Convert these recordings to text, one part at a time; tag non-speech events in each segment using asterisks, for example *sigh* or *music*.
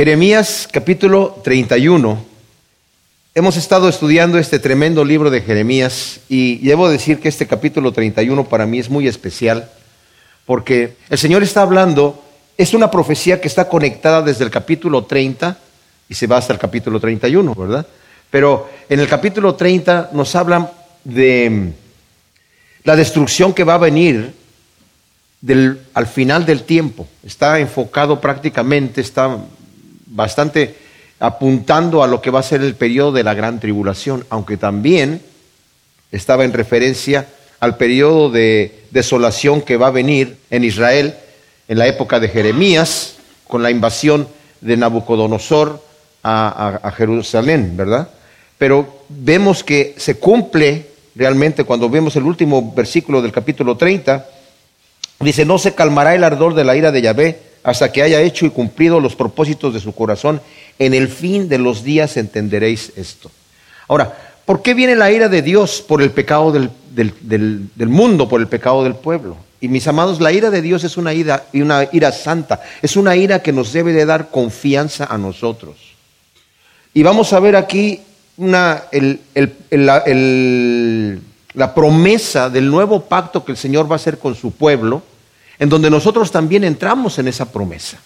Jeremías capítulo 31. Hemos estado estudiando este tremendo libro de Jeremías y debo decir que este capítulo 31 para mí es muy especial porque el Señor está hablando, es una profecía que está conectada desde el capítulo 30 y se va hasta el capítulo 31, ¿verdad? Pero en el capítulo 30 nos hablan de la destrucción que va a venir al final del tiempo. Está enfocado prácticamente, está bastante apuntando a lo que va a ser el periodo de la gran tribulación, aunque también estaba en referencia al periodo de desolación que va a venir en Israel en la época de Jeremías, con la invasión de Nabucodonosor a, Jerusalén, ¿verdad? Pero vemos que se cumple realmente cuando vemos el último versículo del capítulo 30, dice, no se calmará el ardor de la ira de Yahvé hasta que haya hecho y cumplido los propósitos de su corazón. En el fin de los días entenderéis esto. Ahora, ¿por qué viene la ira de Dios por el pecado del, del, mundo, por el pecado del pueblo? Y mis amados, la ira de Dios es una ira, y una ira santa, es una ira que nos debe de dar confianza a nosotros. Y vamos a ver aquí una, la promesa del nuevo pacto que el Señor va a hacer con su pueblo, en donde nosotros también entramos en esa promesa.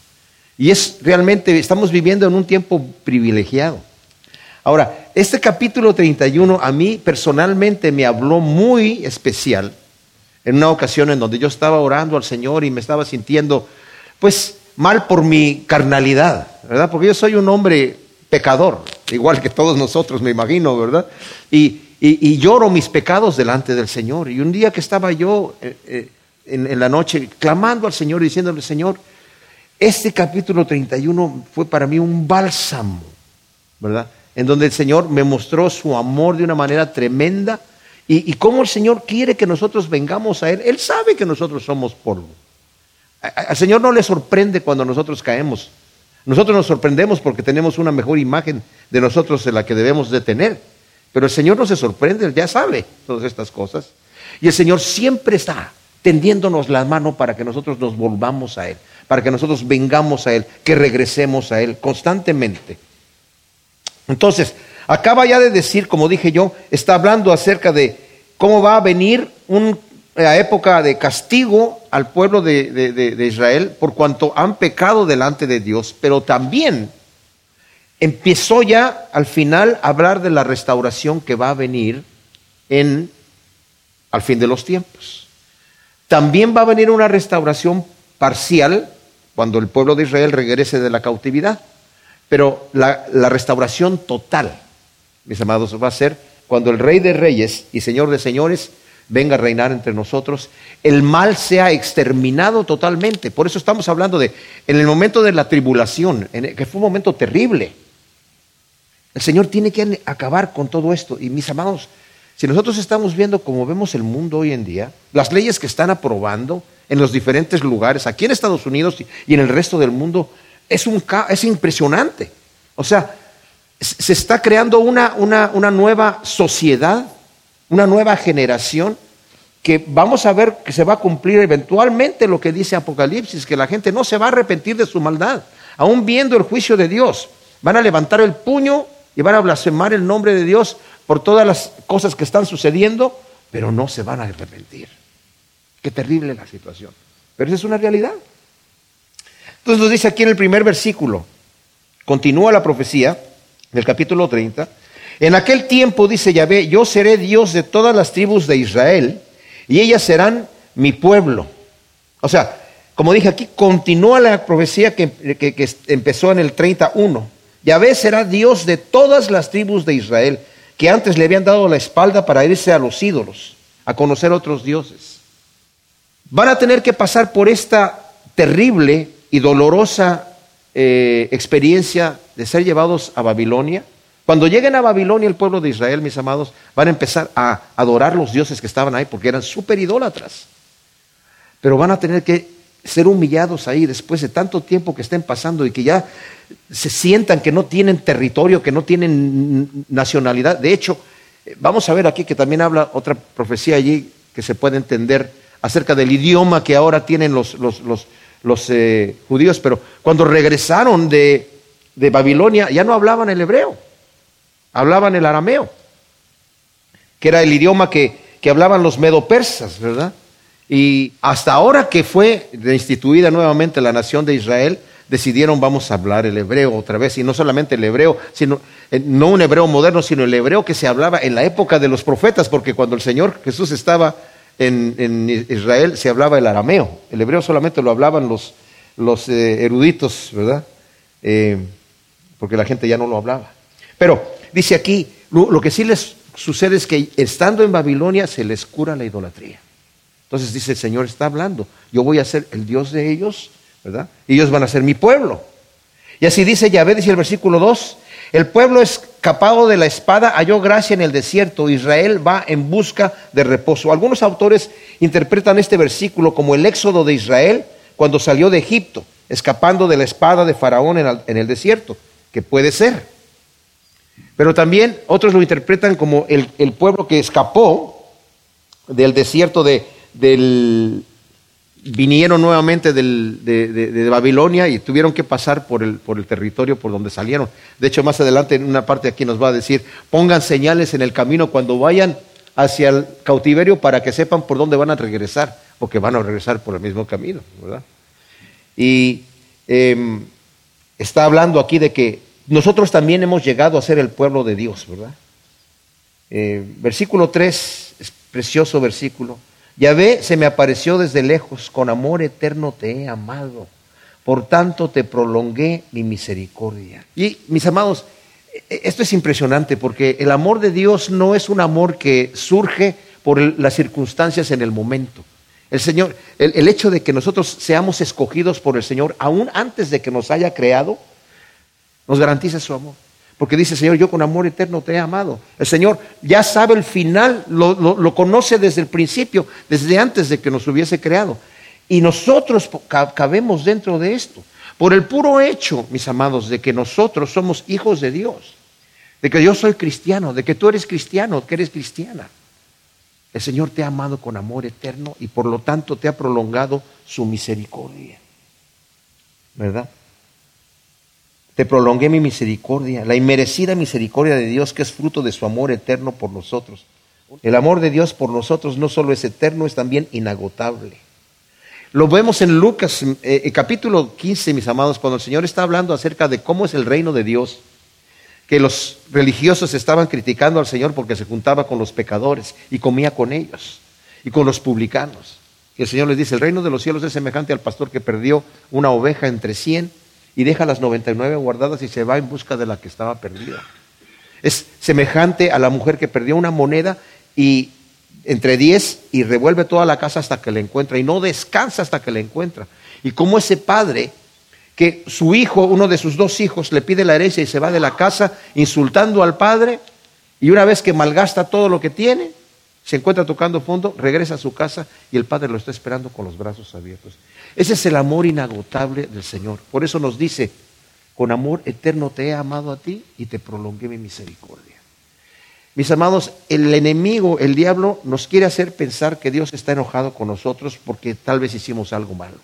Y es realmente, estamos viviendo en un tiempo privilegiado. Ahora, este capítulo 31 a mí personalmente me habló muy especial en una ocasión en donde yo estaba orando al Señor y me estaba sintiendo, pues, mal por mi carnalidad, ¿verdad? Porque yo soy un hombre pecador, igual que todos nosotros, me imagino, ¿verdad? Y, lloro mis pecados delante del Señor. Y un día que estaba yo eh, eh, en, la noche clamando al Señor y diciéndole, Señor, este capítulo 31 fue para mí un bálsamo, ¿verdad? En donde el Señor me mostró su amor de una manera tremenda y, y cómo el Señor quiere que nosotros vengamos a Él. Él sabe que nosotros somos polvo. Al Señor no le sorprende cuando nosotros caemos. Nosotros nos sorprendemos porque tenemos una mejor imagen de nosotros de la que debemos de tener. Pero el Señor no se sorprende, Él ya sabe todas estas cosas. Y el Señor siempre está tendiéndonos la mano para que nosotros nos volvamos a Él, para que nosotros vengamos a Él, que regresemos a Él constantemente. Entonces, acaba ya de decir, como dije yo, está hablando acerca de cómo va a venir una época de castigo al pueblo de, de, Israel por cuanto han pecado delante de Dios, pero también empezó ya al final a hablar de la restauración que va a venir en al fin de los tiempos. También va a venir una restauración parcial cuando el pueblo de Israel regrese de la cautividad. Pero la, restauración total, mis amados, va a ser cuando el Rey de Reyes y Señor de Señores venga a reinar entre nosotros, el mal sea exterminado totalmente. Por eso estamos hablando de, en el momento de la tribulación, que fue un momento terrible, el Señor tiene que acabar con todo esto. Y mis amados, si nosotros estamos viendo como vemos el mundo hoy en día, las leyes que están aprobando en los diferentes lugares, aquí en Estados Unidos y en el resto del mundo, es, un, es impresionante. O sea, se está creando una, una nueva sociedad, una nueva generación que vamos a ver que se va a cumplir eventualmente lo que dice Apocalipsis, que la gente no se va a arrepentir de su maldad, aún viendo el juicio de Dios. Van a levantar el puño y van a blasfemar el nombre de Dios por todas las cosas que están sucediendo, pero no se van a arrepentir. Qué terrible la situación. Pero esa es una realidad. Entonces nos dice aquí en el primer versículo, continúa la profecía del capítulo 30, en aquel tiempo dice Yahvé, yo seré Dios de todas las tribus de Israel y ellas serán mi pueblo. O sea, como dije aquí, continúa la profecía que, que empezó en el 31. Yahvé será Dios de todas las tribus de Israel que antes le habían dado la espalda para irse a los ídolos, a conocer otros dioses. Van a tener que pasar por esta terrible y dolorosa eh, experiencia de ser llevados a Babilonia. Cuando lleguen a Babilonia el pueblo de Israel, mis amados, van a empezar a adorar los dioses que estaban ahí porque eran súper idólatras. Pero van a tener que ser humillados ahí después de tanto tiempo que estén pasando y que ya se sientan que no tienen territorio, que no tienen nacionalidad. De hecho, vamos a ver aquí que también habla otra profecía allí que se puede entender acerca del idioma que ahora tienen los, los, los, eh, judíos, pero cuando regresaron de, de Babilonia ya no hablaban el hebreo, hablaban el arameo, que era el idioma que, que hablaban los medo-persas, ¿verdad? Y hasta ahora que fue instituida nuevamente la nación de Israel, decidieron vamos a hablar el hebreo otra vez, y no solamente el hebreo, sino eh, no un hebreo moderno, sino el hebreo que se hablaba en la época de los profetas, porque cuando el Señor Jesús estaba en, Israel se hablaba el arameo, el hebreo solamente lo hablaban los, los eh, eruditos, ¿verdad? Eh, porque la gente ya no lo hablaba. Pero dice aquí, lo, que sí les sucede es que estando en Babilonia se les cura la idolatría. Entonces dice el Señor está hablando, yo voy a ser el Dios de ellos, ¿verdad? Y ellos van a ser mi pueblo. Y así dice Yahvé, dice el versículo 2, el pueblo escapado de la espada halló gracia en el desierto, Israel va en busca de reposo. Algunos autores interpretan este versículo como el éxodo de Israel cuando salió de Egipto, escapando de la espada de Faraón en el desierto que puede ser. Pero también otros lo interpretan como el, pueblo que escapó del desierto de, vinieron nuevamente de, Babilonia y tuvieron que pasar por el, por el territorio por donde salieron. De hecho, más adelante en una parte aquí nos va a decir, pongan señales en el camino cuando vayan hacia el cautiverio para que sepan por dónde van a regresar, porque van a regresar por el mismo camino, ¿verdad? Y em, está hablando aquí de que nosotros también hemos llegado a ser el pueblo de Dios, ¿verdad? Eh, versículo 3, es precioso versículo. Yahvé se me apareció desde lejos, con amor eterno te he amado, por tanto te prolongué mi misericordia. Y mis amados, e-, esto es impresionante porque el amor de Dios no es un amor que surge por las circunstancias en el momento. El Señor, el, hecho de que nosotros seamos escogidos por el Señor, aún antes de que nos haya creado, nos garantiza su amor. Porque dice, Señor, yo con amor eterno te he amado. El Señor ya sabe el final, lo, conoce desde el principio, desde antes de que nos hubiese creado. Y nosotros cabemos dentro de esto. Por el puro hecho, mis amados, de que nosotros somos hijos de Dios. De que yo soy cristiano, de que tú eres cristiano, que eres cristiana. El Señor te ha amado con amor eterno y por lo tanto te ha prolongado su misericordia. ¿Verdad? Te prolongué mi misericordia, la inmerecida misericordia de Dios que es fruto de su amor eterno por nosotros. El amor de Dios por nosotros no solo es eterno, es también inagotable. Lo vemos en Lucas, eh, eh, capítulo 15, mis amados, cuando el Señor está hablando acerca de cómo es el reino de Dios que los religiosos estaban criticando al Señor porque se juntaba con los pecadores y comía con ellos y con los publicanos. Y el Señor les dice, el reino de los cielos es semejante al pastor que perdió una oveja entre cien y deja las 99 guardadas y se va en busca de la que estaba perdida. Es semejante a la mujer que perdió una moneda y entre diez y revuelve toda la casa hasta que la encuentra y no descansa hasta que la encuentra. Y como ese padre que su hijo, uno de sus dos hijos, le pide la herencia y se va de la casa insultando al padre, y una vez que malgasta todo lo que tiene, se encuentra tocando fondo, regresa a su casa y el padre lo está esperando con los brazos abiertos. Ese es el amor inagotable del Señor. Por eso nos dice, con amor eterno te he amado a ti y te prolongué mi misericordia. Mis amados, el enemigo, el diablo, nos quiere hacer pensar que Dios está enojado con nosotros porque tal vez hicimos algo malo.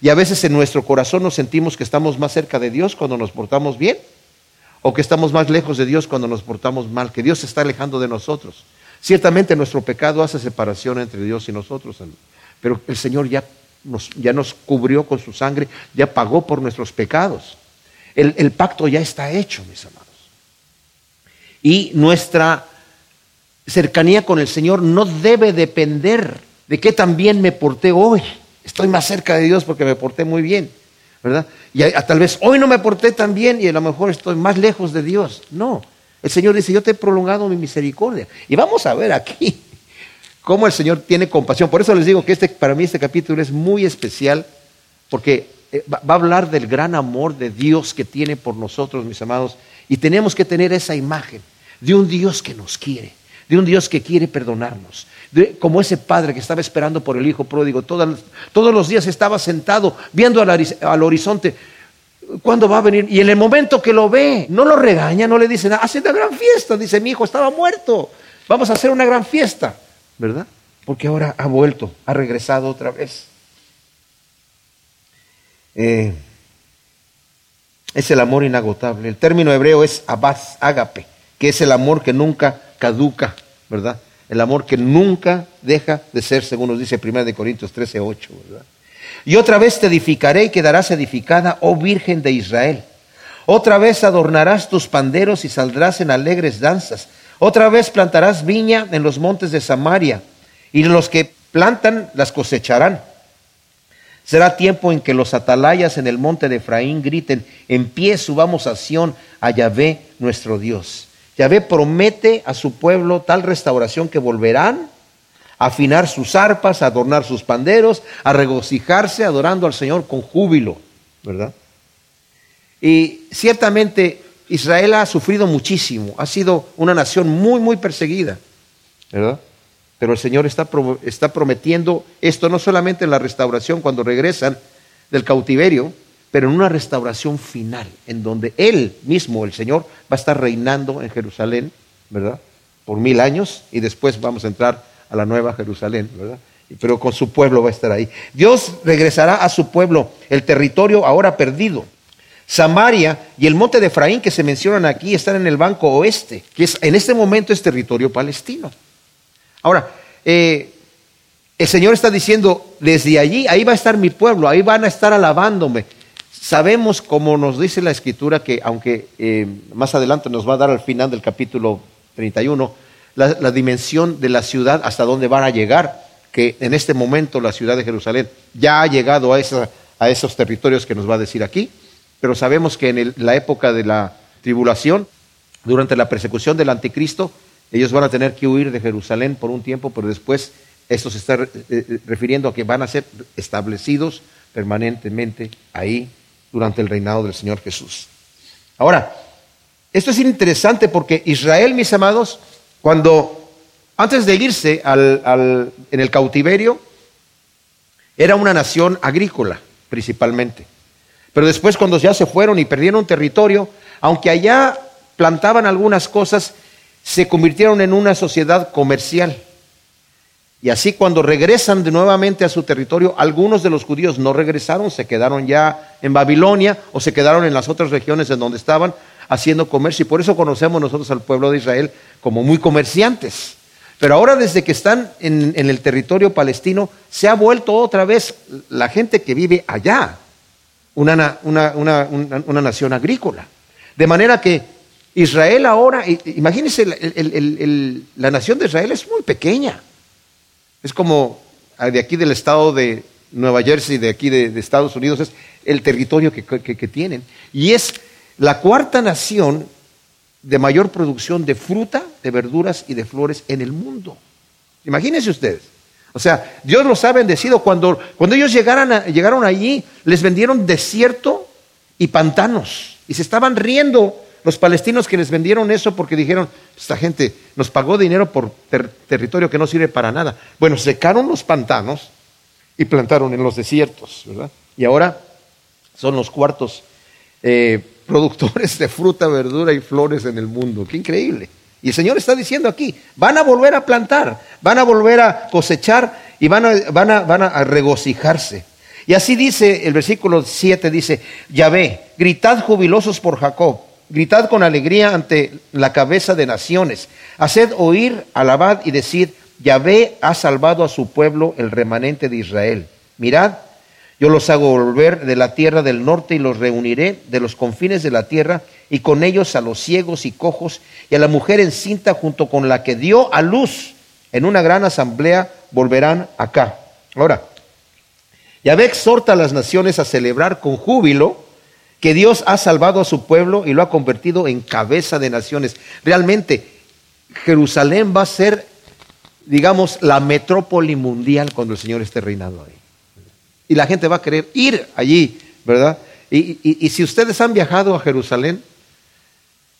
Y a veces en nuestro corazón nos sentimos que estamos más cerca de Dios cuando nos portamos bien o que estamos más lejos de Dios cuando nos portamos mal, que Dios se está alejando de nosotros. Ciertamente nuestro pecado hace separación entre Dios y nosotros, pero el Señor ya ya nos cubrió con su sangre, ya pagó por nuestros pecados. El, pacto ya está hecho, mis amados. Y nuestra cercanía con el Señor no debe depender de qué tan bien me porté hoy. Estoy más cerca de Dios porque me porté muy bien, ¿verdad? Y tal vez hoy no me porté tan bien y a lo mejor estoy más lejos de Dios. No, el Señor dice, yo te he prolongado mi misericordia. Y vamos a ver aquí cómo el Señor tiene compasión. Por eso les digo que este, para mí este capítulo es muy especial porque eh, va a hablar del gran amor de Dios que tiene por nosotros, mis amados. Y tenemos que tener esa imagen de un Dios que nos quiere, de un Dios que quiere perdonarnos, como ese padre que estaba esperando por el hijo pródigo. Todos, los días estaba sentado viendo al, horizonte. ¿Cuándo va a venir? Y en el momento que lo ve, no lo regaña, no le dice nada, hace una gran fiesta. Dice, mi hijo estaba muerto, vamos a hacer una gran fiesta, ¿verdad? Porque ahora ha vuelto, ha regresado otra vez. Eh, es el amor inagotable. El término hebreo es abaz, ágape, que es el amor que nunca caduca, ¿verdad? El amor que nunca deja de ser, según nos dice 1 Corintios 13, 8, ¿verdad? Y otra vez te edificaré y quedarás edificada, oh Virgen de Israel. Otra vez adornarás tus panderos y saldrás en alegres danzas. Otra vez plantarás viña en los montes de Samaria, y los que plantan las cosecharán. Será tiempo en que los atalayas en el monte de Efraín griten, en pie subamos a Sión, a Yahvé nuestro Dios. Yahvé promete a su pueblo tal restauración que volverán a afinar sus arpas, a adornar sus panderos, a regocijarse adorando al Señor con júbilo, ¿verdad? Y ciertamente Israel ha sufrido muchísimo, ha sido una nación muy, muy perseguida, ¿verdad? Pero el Señor está, está prometiendo esto no solamente en la restauración cuando regresan del cautiverio, pero en una restauración final, en donde Él mismo, el Señor, va a estar reinando en Jerusalén, ¿verdad? Por mil años y después vamos a entrar a la nueva Jerusalén, ¿verdad? Pero con su pueblo va a estar ahí. Dios regresará a su pueblo, el territorio ahora perdido. Samaria y el monte de Efraín que se mencionan aquí están en el banco oeste, que es, en este momento es territorio palestino. Ahora, eh, el Señor está diciendo, desde allí, ahí va a estar mi pueblo, ahí van a estar alabándome. Sabemos, como nos dice la Escritura, que aunque eh, más adelante nos va a dar al final del capítulo 31, la, dimensión de la ciudad, hasta dónde van a llegar, que en este momento la ciudad de Jerusalén ya ha llegado a, a esos territorios que nos va a decir aquí, pero sabemos que en la época de la tribulación, durante la persecución del anticristo, ellos van a tener que huir de Jerusalén por un tiempo, pero después esto se está eh, eh, refiriendo a que van a ser establecidos permanentemente ahí durante el reinado del Señor Jesús. Ahora, esto es interesante porque Israel, mis amados, cuando antes de irse en el cautiverio, era una nación agrícola principalmente. Pero después cuando ya se fueron y perdieron territorio, aunque allá plantaban algunas cosas, se convirtieron en una sociedad comercial. Y así cuando regresan de nuevamente a su territorio, algunos de los judíos no regresaron, se quedaron ya en Babilonia o se quedaron en las otras regiones en donde estaban haciendo comercio. Y por eso conocemos nosotros al pueblo de Israel como muy comerciantes. Pero ahora desde que están en, el territorio palestino, se ha vuelto otra vez la gente que vive allá, una, una nación agrícola. De manera que Israel ahora, imagínense, la nación de Israel es muy pequeña. Es como ah, de aquí del estado de Nueva Jersey, de aquí de, Estados Unidos, es el territorio que, tienen. Y es la cuarta nación de mayor producción de fruta, de verduras y de flores en el mundo. Imagínense ustedes. O sea, Dios los ha bendecido. Cuando, cuando ellos llegaron, llegaron allí, les vendieron desierto y pantanos. Y se estaban riendo los palestinos que les vendieron eso porque dijeron, esta gente nos pagó dinero por territorio que no sirve para nada. Bueno, secaron los pantanos y plantaron en los desiertos, ¿verdad? Y ahora son los cuartos eh, productores de fruta, verdura y flores en el mundo. Qué increíble. Y el Señor está diciendo aquí, van a volver a plantar, van a volver a cosechar y van a, van a, van a regocijarse. Y así dice el versículo 7, dice, Yahvé, gritad jubilosos por Jacob Gritad con alegría ante la cabeza de naciones. Haced oír, alabad y decid, Yahvé ha salvado a su pueblo, el remanente de Israel. Mirad, yo los hago volver de la tierra del norte y los reuniré de los confines de la tierra y con ellos a los ciegos y cojos y a la mujer encinta junto con la que dio a luz en una gran asamblea volverán acá. Ahora, Yahvé exhorta a las naciones a celebrar con júbilo que Dios ha salvado a su pueblo y lo ha convertido en cabeza de naciones. Realmente, Jerusalén va a ser, digamos, la metrópoli mundial cuando el Señor esté reinando ahí. Y la gente va a querer ir allí, ¿verdad? Y, si ustedes han viajado a Jerusalén,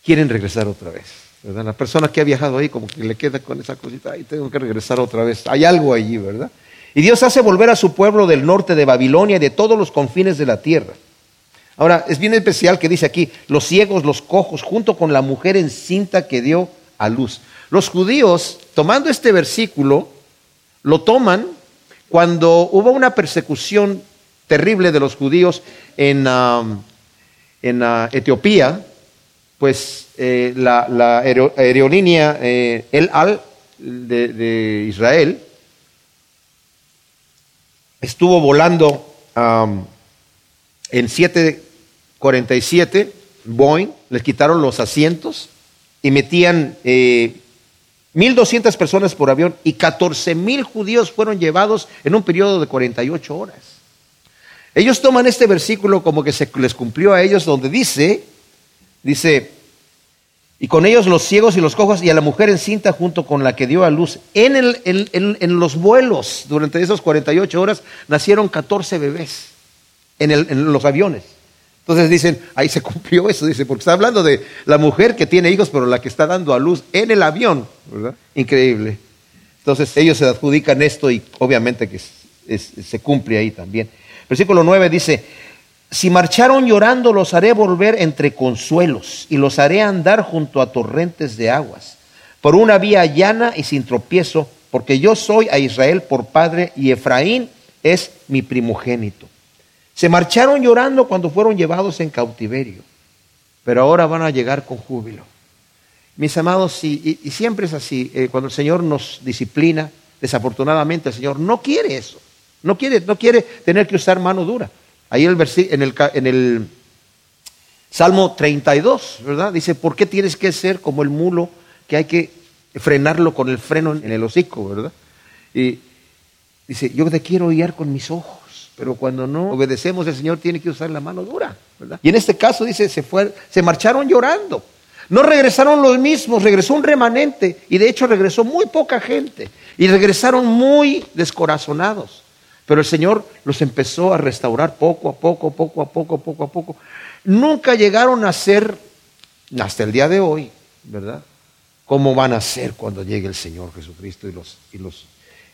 quieren regresar otra vez. ¿verdad? La persona que ha viajado ahí como que le queda con esa cosita, ahí tengo que regresar otra vez. Hay algo allí, ¿verdad? Y Dios hace volver a su pueblo del norte de Babilonia y de todos los confines de la tierra. Ahora, es bien especial que dice aquí, los ciegos, los cojos, junto con la mujer encinta que dio a luz. Los judíos, tomando este versículo, lo toman cuando hubo una persecución terrible de los judíos en, um, en ah, Etiopía, pues eh, la, aerolínea eh, El Al de, Israel estuvo volando en 747 Boeing, les quitaron los asientos y metían 1.200 eh, personas por avión y 14.000 judíos fueron llevados en un periodo de 48 horas. Ellos toman este versículo como que se les cumplió a ellos donde dice, dice, y con ellos los ciegos y los cojos y a la mujer encinta junto con la que dio a luz. En, el, en, los vuelos, durante esas 48 horas, nacieron 14 bebés en, en los aviones. Entonces dicen, ahí se cumplió eso, dice, porque está hablando de la mujer que tiene hijos, pero la que está dando a luz en el avión, ¿verdad? Increíble. Entonces ellos se adjudican esto y obviamente que se cumple ahí también. Versículo 9 dice, si marcharon llorando, los haré volver entre consuelos y los haré andar junto a torrentes de aguas, por una vía llana y sin tropiezo, porque yo soy a Israel por padre y Efraín es mi primogénito. Se marcharon llorando cuando fueron llevados en cautiverio, pero ahora van a llegar con júbilo. Mis amados, y, siempre es así, eh, cuando el Señor nos disciplina, desafortunadamente el Señor no quiere eso. No quiere, no quiere tener que usar mano dura. Ahí el en, el, en el Salmo 32, ¿verdad? Dice, ¿por qué tienes que ser como el mulo que hay que frenarlo con el freno en el hocico, ¿verdad? Y dice, yo te quiero guiar con mis ojos, pero cuando no obedecemos, el Señor tiene que usar la mano dura, ¿verdad? Y en este caso dice, se, fue, se marcharon llorando. No regresaron los mismos, regresó un remanente y de hecho regresó muy poca gente y regresaron muy descorazonados. Pero el Señor los empezó a restaurar poco a poco, poco a poco, poco a poco. Nunca llegaron a ser, hasta el día de hoy, ¿verdad? ¿Cómo van a ser cuando llegue el Señor Jesucristo y, los, y, los,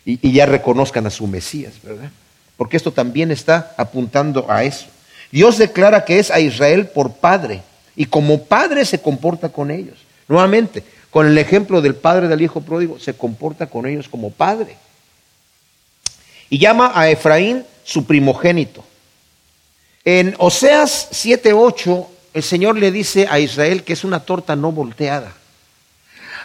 y, ya reconozcan a su Mesías, ¿verdad? Porque esto también está apuntando a eso. Dios declara que es a Israel por padre y como padre se comporta con ellos. Nuevamente, con el ejemplo del padre del hijo pródigo, se comporta con ellos como padre y llama a Efraín su primogénito. En Oseas 7:8 el Señor le dice a Israel que es una torta no volteada.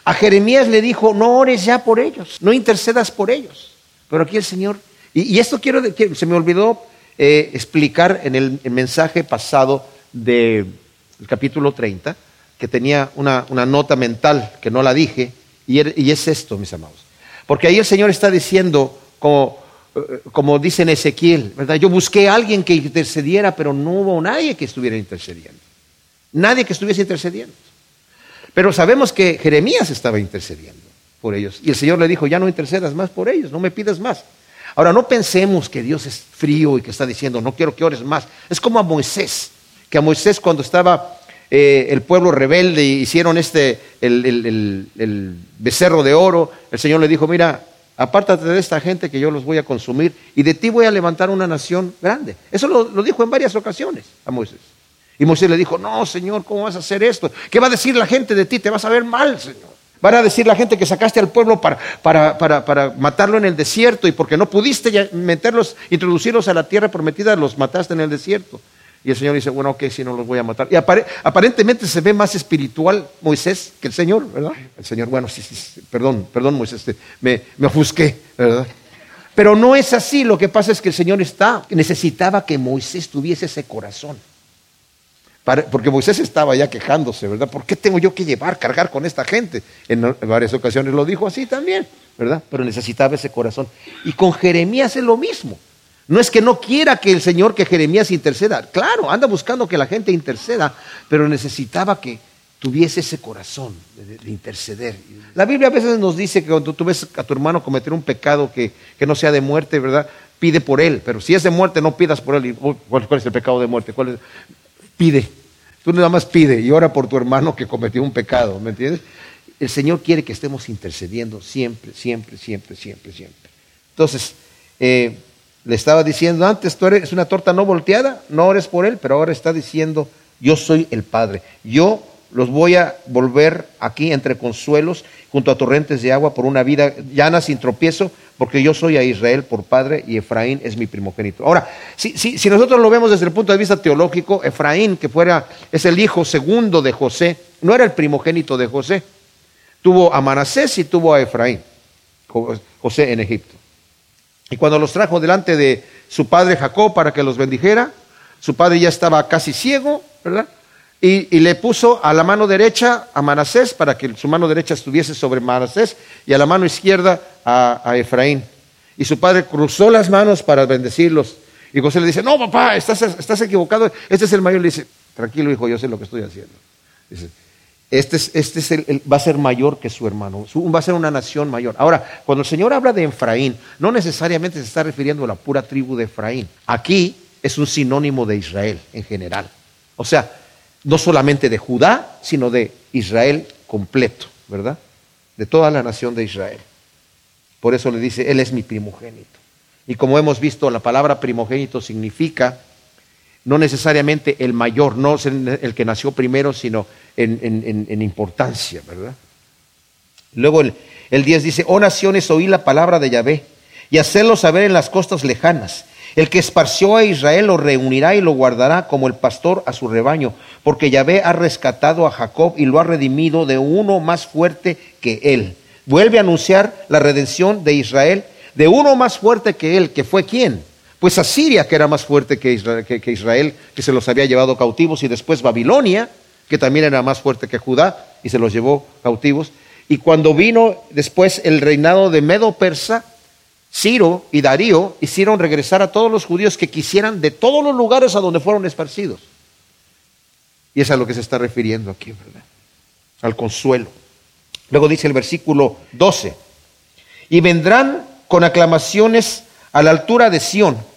A Jeremías le dijo, no ores ya por ellos, no intercedas por ellos. Pero aquí el Señor, y, esto quiero, se me olvidó eh, explicar en el, mensaje pasado del capítulo 30, que tenía una, nota mental que no la dije, y, y es esto, mis amados. Porque ahí el Señor está diciendo como como dice en Ezequiel, ¿verdad? Yo busqué a alguien que intercediera, pero no hubo nadie que estuviera intercediendo. Nadie que estuviese intercediendo. Pero sabemos que Jeremías estaba intercediendo por ellos. Y el Señor le dijo, ya no intercedas más por ellos, no me pidas más. Ahora, no pensemos que Dios es frío y que está diciendo, no quiero que ores más. Es como a Moisés, que a Moisés cuando estaba eh, el pueblo rebelde hicieron este, el becerro de oro, el Señor le dijo, mira, apártate de esta gente que yo los voy a consumir y de ti voy a levantar una nación grande. Eso lo, dijo en varias ocasiones a Moisés. Y Moisés le dijo, no, Señor, ¿cómo vas a hacer esto? ¿Qué va a decir la gente de ti? Te vas a ver mal, Señor. Van a decir la gente que sacaste al pueblo para, para, para, para matarlo en el desierto y porque no pudiste meterlos, introducirlos a la tierra prometida, los mataste en el desierto. Y el Señor dice, bueno, ok, si no los voy a matar. Y aparentemente se ve más espiritual Moisés que el Señor, ¿verdad? El Señor, bueno, sí, sí, perdón, perdón Moisés, me, me ofusqué, ¿verdad? Pero no es así, lo que pasa es que el Señor está, necesitaba que Moisés tuviese ese corazón. porque Moisés estaba ya quejándose, ¿verdad? ¿Por qué tengo yo que llevar, cargar con esta gente? En varias ocasiones lo dijo así también, ¿verdad? Pero necesitaba ese corazón. Y con Jeremías es lo mismo. No es que no quiera que el Señor, que Jeremías interceda. Claro, anda buscando que la gente interceda, pero necesitaba que tuviese ese corazón de, interceder. La Biblia a veces nos dice que cuando tú ves a tu hermano cometer un pecado que, no sea de muerte, ¿verdad? Pide por él, pero si es de muerte, no pidas por él. ¿Cuál, es el pecado de muerte? ¿Cuál Pide. Tú nada más pide y ora por tu hermano que cometió un pecado, ¿me entiendes? El Señor quiere que estemos intercediendo siempre, siempre, siempre, siempre, siempre. Entonces, eh, le estaba diciendo antes, tú eres una torta no volteada, no ores por él, pero ahora está diciendo, yo soy el Padre. Yo los voy a volver aquí entre consuelos, junto a torrentes de agua, por una vida llana sin tropiezo, porque yo soy a Israel por padre y Efraín es mi primogénito. Ahora, si, si, nosotros lo vemos desde el punto de vista teológico, Efraín, que fuera, es el hijo segundo de José, no era el primogénito de José. Tuvo a Manasés y tuvo a Efraín, José en Egipto. Y cuando los trajo delante de su padre Jacob para que los bendijera, su padre ya estaba casi ciego, ¿verdad? Y, le puso a la mano derecha a Manasés para que su mano derecha estuviese sobre Manasés y a la mano izquierda a, Efraín. Y su padre cruzó las manos para bendecirlos. Y José le dice, no papá, estás, estás equivocado, este es el mayor. Le dice, tranquilo hijo, yo sé lo que estoy haciendo. Dice, este, es, este es el, va a ser mayor que su hermano, va a ser una nación mayor. Ahora, cuando el Señor habla de Efraín, no necesariamente se está refiriendo a la pura tribu de Efraín. Aquí es un sinónimo de Israel en general. O sea, no solamente de Judá, sino de Israel completo, ¿verdad? De toda la nación de Israel. Por eso le dice, Él es mi primogénito. Y como hemos visto, la palabra primogénito significa no necesariamente el mayor, no el que nació primero, sino en, importancia, ¿verdad? Luego el, el 10 dice, oh naciones, oí la palabra de Yahvé y hacerlo saber en las costas lejanas. El que esparció a Israel lo reunirá y lo guardará como el pastor a su rebaño, porque Yahvé ha rescatado a Jacob y lo ha redimido de uno más fuerte que él. Vuelve a anunciar la redención de Israel de uno más fuerte que él, que fue quién? Pues Asiria, que era más fuerte que Israel, que, se los había llevado cautivos, y después Babilonia, que también era más fuerte que Judá, y se los llevó cautivos. Y cuando vino después el reinado de Medo Persa, Ciro y Darío hicieron regresar a todos los judíos que quisieran de todos los lugares a donde fueron esparcidos. Y es a lo que se está refiriendo aquí, ¿verdad? Al consuelo. Luego dice el versículo 12, y vendrán con aclamaciones a la altura de Sión,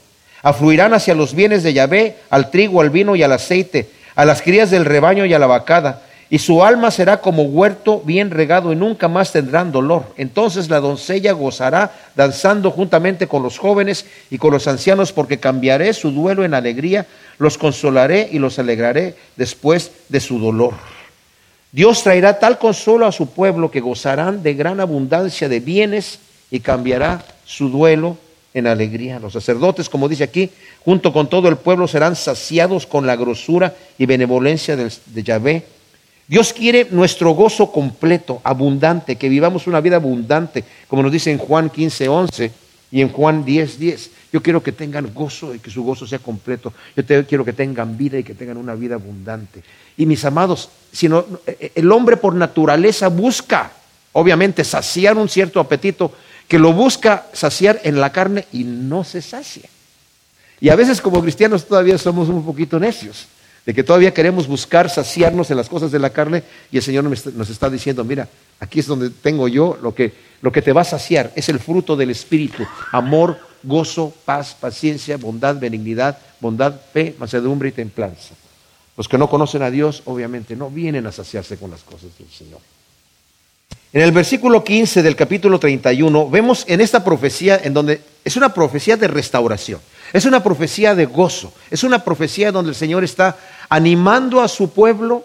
afluirán hacia los bienes de Yahvé, al trigo, al vino y al aceite, a las crías del rebaño y a la vacada, y su alma será como huerto bien regado y nunca más tendrán dolor. Entonces la doncella gozará danzando juntamente con los jóvenes y con los ancianos, porque cambiaré su duelo en alegría, los consolaré y los alegraré después de su dolor. Dios traerá tal consuelo a su pueblo que gozarán de gran abundancia de bienes y cambiará su duelo en alegría. Los sacerdotes, como dice aquí, junto con todo el pueblo serán saciados con la grosura y benevolencia de, Yahvé. Dios quiere nuestro gozo completo, abundante, que vivamos una vida abundante, como nos dice en Juan 15, 11 y en Juan 10, 10. Yo quiero que tengan gozo y que su gozo sea completo. Yo quiero que tengan vida y que tengan una vida abundante. Y mis amados, sino, el hombre por naturaleza busca, obviamente, saciar un cierto apetito, que lo busca saciar en la carne y no se sacia. Y a veces como cristianos todavía somos un poquito necios, de que todavía queremos buscar saciarnos en las cosas de la carne y el Señor nos está diciendo, mira, aquí es donde tengo yo lo que, lo que te va a saciar, es el fruto del Espíritu, amor, gozo, paz, paciencia, bondad, benignidad, bondad, fe, mansedumbre y templanza. Los que no conocen a Dios obviamente no vienen a saciarse con las cosas del Señor. En el versículo 15 del capítulo 31 vemos en esta profecía en donde es una profecía de restauración, es una profecía de gozo, es una profecía donde el Señor está animando a su pueblo,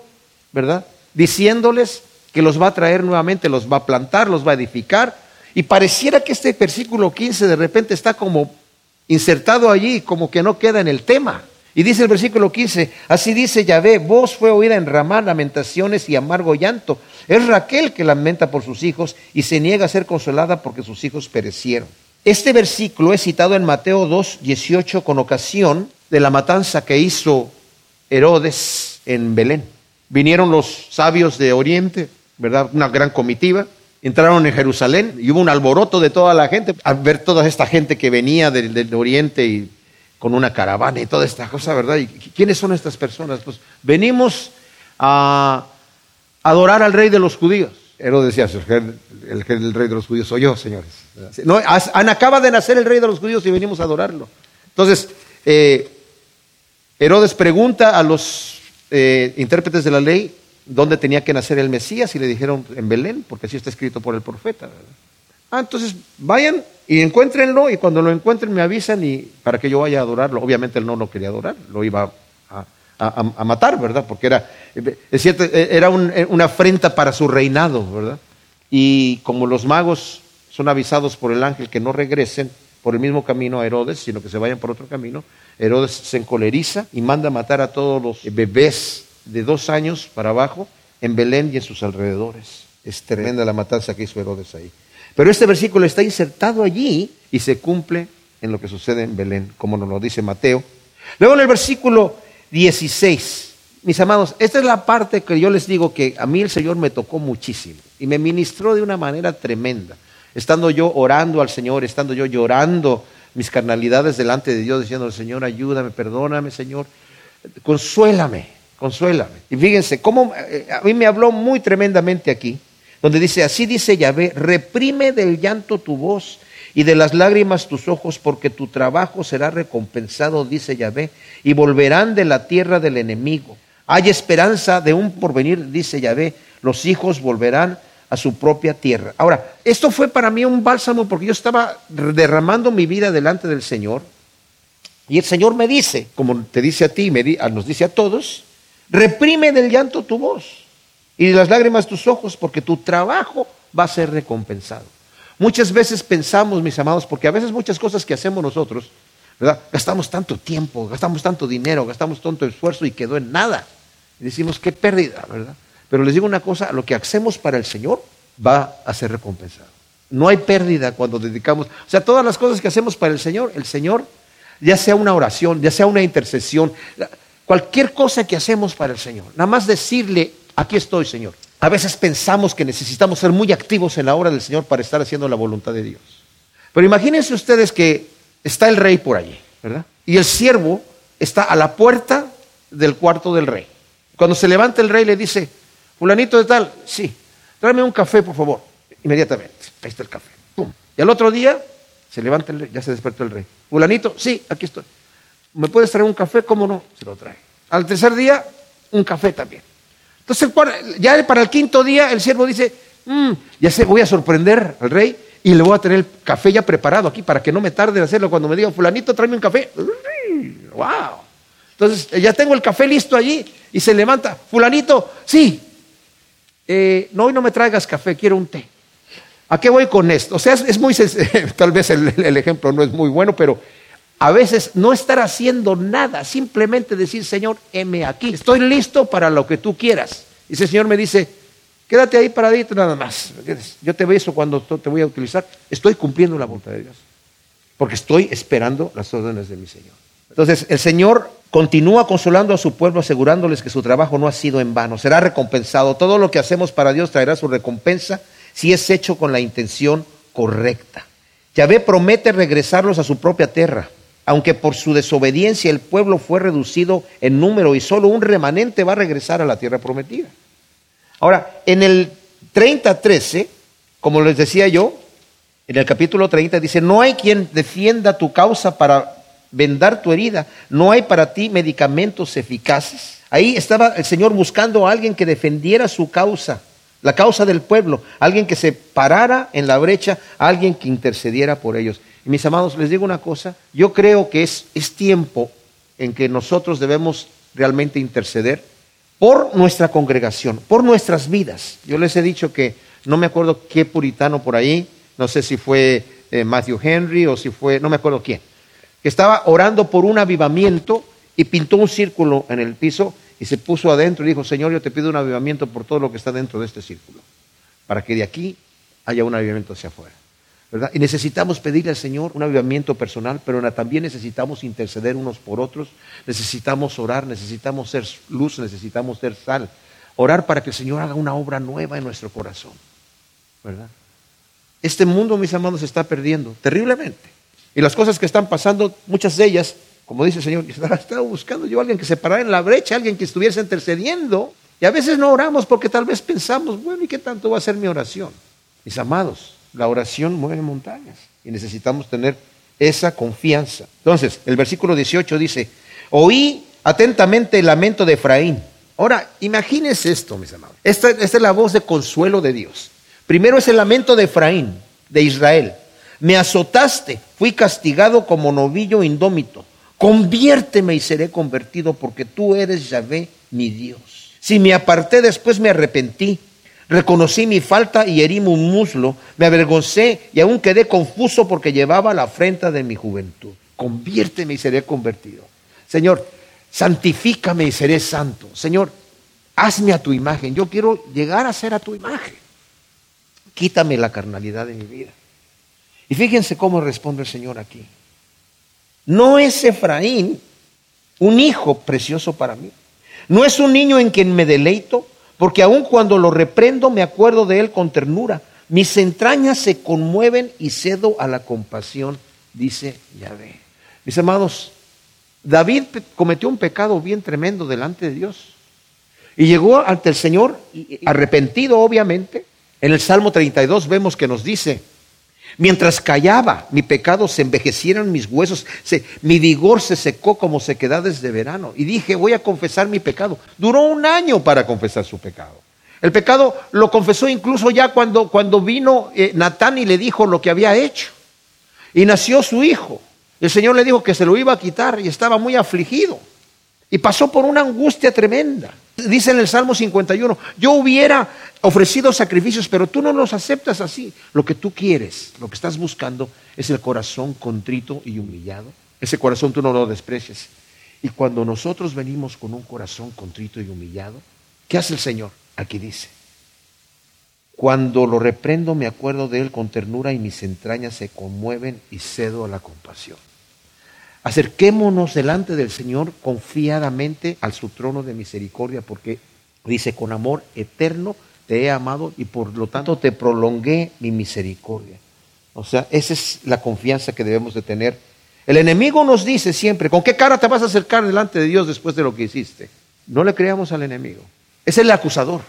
¿verdad? Diciéndoles que los va a traer nuevamente, los va a plantar, los va a edificar. Y pareciera que este versículo 15 de repente está como insertado allí, como que no queda en el tema. Y dice el versículo 15, así dice Yahvé, voz fue oída en Ramá, lamentaciones y amargo llanto. Es Raquel que lamenta por sus hijos y se niega a ser consolada porque sus hijos perecieron. Este versículo es citado en Mateo 2, 18 con ocasión de la matanza que hizo Herodes en Belén. Vinieron los sabios de Oriente, ¿verdad? Una gran comitiva. Entraron en Jerusalén y hubo un alboroto de toda la gente al ver toda esta gente que venía del Oriente y con una caravana y toda esta cosa, ¿verdad? ¿Y quiénes son estas personas? Pues venimos a adorar al rey de los judíos. Herodes decía, el, el, rey de los judíos soy yo, señores. No, acaba de nacer el rey de los judíos y venimos a adorarlo. Entonces, eh, Herodes pregunta a los eh, intérpretes de la ley dónde tenía que nacer el Mesías y le dijeron en Belén, porque así está escrito por el profeta. ¿verdad? Ah, entonces vayan y encuéntrenlo y cuando lo encuentren me avisan y para que yo vaya a adorarlo. Obviamente él no lo quería adorar, lo iba a, a, matar, ¿verdad? Porque era, cierto, era una afrenta para su reinado, ¿verdad? Y como los magos son avisados por el ángel que no regresen por el mismo camino a Herodes, sino que se vayan por otro camino, Herodes se encoleriza y manda matar a todos los bebés de dos años para abajo en Belén y en sus alrededores. Es tremenda la matanza que hizo Herodes ahí. Pero este versículo está insertado allí y se cumple en lo que sucede en Belén, como nos lo dice Mateo. Luego en el versículo 16, mis amados, esta es la parte que yo les digo que a mí el Señor me tocó muchísimo y me ministró de una manera tremenda. Estando yo orando al Señor, estando yo llorando mis carnalidades delante de Dios, diciendo, Señor, ayúdame, perdóname, Señor, consuélame, consuélame. Y fíjense, cómo eh, a mí me habló muy tremendamente aquí, donde dice, así dice Yahvé, reprime del llanto tu voz y de las lágrimas tus ojos, porque tu trabajo será recompensado, dice Yahvé, y volverán de la tierra del enemigo. Hay esperanza de un porvenir, dice Yahvé, los hijos volverán a su propia tierra. Ahora, esto fue para mí un bálsamo porque yo estaba derramando mi vida delante del Señor y el Señor me dice, como te dice a ti, nos dice a todos, reprime del llanto tu voz y las lágrimas tus ojos porque tu trabajo va a ser recompensado. Muchas veces pensamos, mis amados, porque a veces muchas cosas que hacemos nosotros, ¿verdad? Gastamos tanto tiempo, gastamos tanto dinero, gastamos tanto esfuerzo y quedó en nada. Y decimos, qué pérdida, ¿verdad? Pero les digo una cosa, lo que hacemos para el Señor va a ser recompensado. No hay pérdida cuando dedicamos, o sea, todas las cosas que hacemos para el Señor, el Señor, ya sea una oración, ya sea una intercesión, cualquier cosa que hacemos para el Señor, nada más decirle, aquí estoy, Señor. A veces pensamos que necesitamos ser muy activos en la obra del Señor para estar haciendo la voluntad de Dios. Pero imagínense ustedes que está el rey por allí, ¿verdad? Y el siervo está a la puerta del cuarto del rey. Cuando se levanta el rey le dice, Fulanito de tal, sí, tráeme un café, por favor. Inmediatamente, ahí está el café. Pum. Y al otro día se levanta, el, ya se despertó el rey. Fulanito, sí, aquí estoy. ¿Me puedes traer un café? ¿Cómo no? Se lo trae. Al tercer día, un café también. Entonces, ya para el quinto día, el siervo dice, mm, ya sé, voy a sorprender al rey y le voy a tener el café ya preparado aquí para que no me tarde en hacerlo. Cuando me diga, fulanito, tráeme un café. ¡Wow! Entonces, ya tengo el café listo allí y se levanta, fulanito, sí, eh, no, hoy no me traigas café, quiero un té. ¿A qué voy con esto? O sea, es, muy, *laughs* tal vez el, ejemplo no es muy bueno, pero a veces no estar haciendo nada, simplemente decir, Señor, heme aquí, estoy listo para lo que tú quieras. Y ese Señor me dice, quédate ahí paradito nada más. Yo te beso cuando te voy a utilizar. Estoy cumpliendo la voluntad de Dios, porque estoy esperando las órdenes de mi Señor. Entonces, el Señor continúa consolando a su pueblo, asegurándoles que su trabajo no ha sido en vano, será recompensado. Todo lo que hacemos para Dios traerá su recompensa si es hecho con la intención correcta. Yahvé promete regresarlos a su propia tierra, aunque por su desobediencia el pueblo fue reducido en número y solo un remanente va a regresar a la tierra prometida. Ahora, en el 30.13, como les decía yo, en el capítulo 30 dice, no hay quien defienda tu causa para vendar tu herida. No hay para ti medicamentos eficaces. Ahí estaba el Señor buscando a alguien que defendiera su causa, la causa del pueblo, alguien que se parara en la brecha, alguien que intercediera por ellos. Y mis amados, les digo una cosa, yo creo que es, es tiempo en que nosotros debemos realmente interceder por nuestra congregación, por nuestras vidas. Yo les he dicho que no me acuerdo qué puritano por ahí, no sé si fue eh, Matthew Henry o si fue, no me acuerdo quién, que estaba orando por un avivamiento y pintó un círculo en el piso y se puso adentro y dijo, Señor, yo te pido un avivamiento por todo lo que está dentro de este círculo, para que de aquí haya un avivamiento hacia afuera. Y necesitamos pedirle al Señor un avivamiento personal, pero también necesitamos interceder unos por otros, necesitamos orar, necesitamos ser luz, necesitamos ser sal. Orar para que el Señor haga una obra nueva en nuestro corazón. ¿verdad? Este mundo, mis amados, se está perdiendo terriblemente. Y las cosas que están pasando, muchas de ellas, como dice el Señor, *laughs* estaba buscando yo a alguien que se parara en la brecha, alguien que estuviese intercediendo. Y a veces no oramos porque tal vez pensamos, bueno, ¿y qué tanto va a ser mi oración? Mis amados, la oración mueve montañas y necesitamos tener esa confianza. Entonces, el versículo 18 dice, oí atentamente el lamento de Efraín. Ahora, imagínense esto, mis amados. esta es la voz de consuelo de Dios. Primero es el lamento de Efraín, de Israel. Me azotaste, fui castigado como novillo indómito, Conviérteme y seré convertido porque tú eres Yahvé, mi Dios. Si me aparté después me arrepentí, reconocí mi falta y herí mi muslo, me avergoncé y aún quedé confuso porque llevaba la afrenta de mi juventud. Conviérteme y seré convertido. Señor, santifícame y seré santo. Señor, hazme a tu imagen. Yo quiero llegar a ser a tu imagen. Quítame la carnalidad de mi vida. Y fíjense cómo responde el Señor aquí. No es Efraín un hijo precioso para mí. No es un niño en quien me deleito, porque aun cuando lo reprendo me acuerdo de él con ternura. Mis entrañas se conmueven y cedo a la compasión, dice Yahvé. Mis amados, David cometió un pecado bien tremendo delante de Dios. Y llegó ante el Señor arrepentido, obviamente. En el Salmo 32 vemos que nos dice, Mientras callaba, mi pecado se envejecieron mis huesos, mi vigor se secó como sequedades de verano. Y dije, voy a confesar mi pecado. Duró un año para confesar su pecado. El pecado lo confesó incluso ya cuando, cuando vino eh, Natán y le dijo lo que había hecho. Y nació su hijo. El Señor le dijo que se lo iba a quitar y estaba muy afligido. Y pasó por una angustia tremenda. Dice en el Salmo 51, yo hubiera ofrecido sacrificios, pero tú no los aceptas así. Lo que tú quieres, lo que estás buscando, es el corazón contrito y humillado. Ese corazón tú no lo desprecias. Y cuando nosotros venimos con un corazón contrito y humillado, ¿qué hace el Señor? Aquí dice, cuando lo reprendo me acuerdo de él con ternura y mis entrañas se conmueven y cedo a la compasión. Acerquémonos delante del Señor confiadamente al su trono de misericordia, porque dice, con amor eterno te he amado y por lo tanto te prolongué mi misericordia. O sea, esa es la confianza que debemos de tener. El enemigo nos dice siempre, ¿con qué cara te vas a acercar delante de Dios después de lo que hiciste? No le creamos al enemigo. Es el acusador.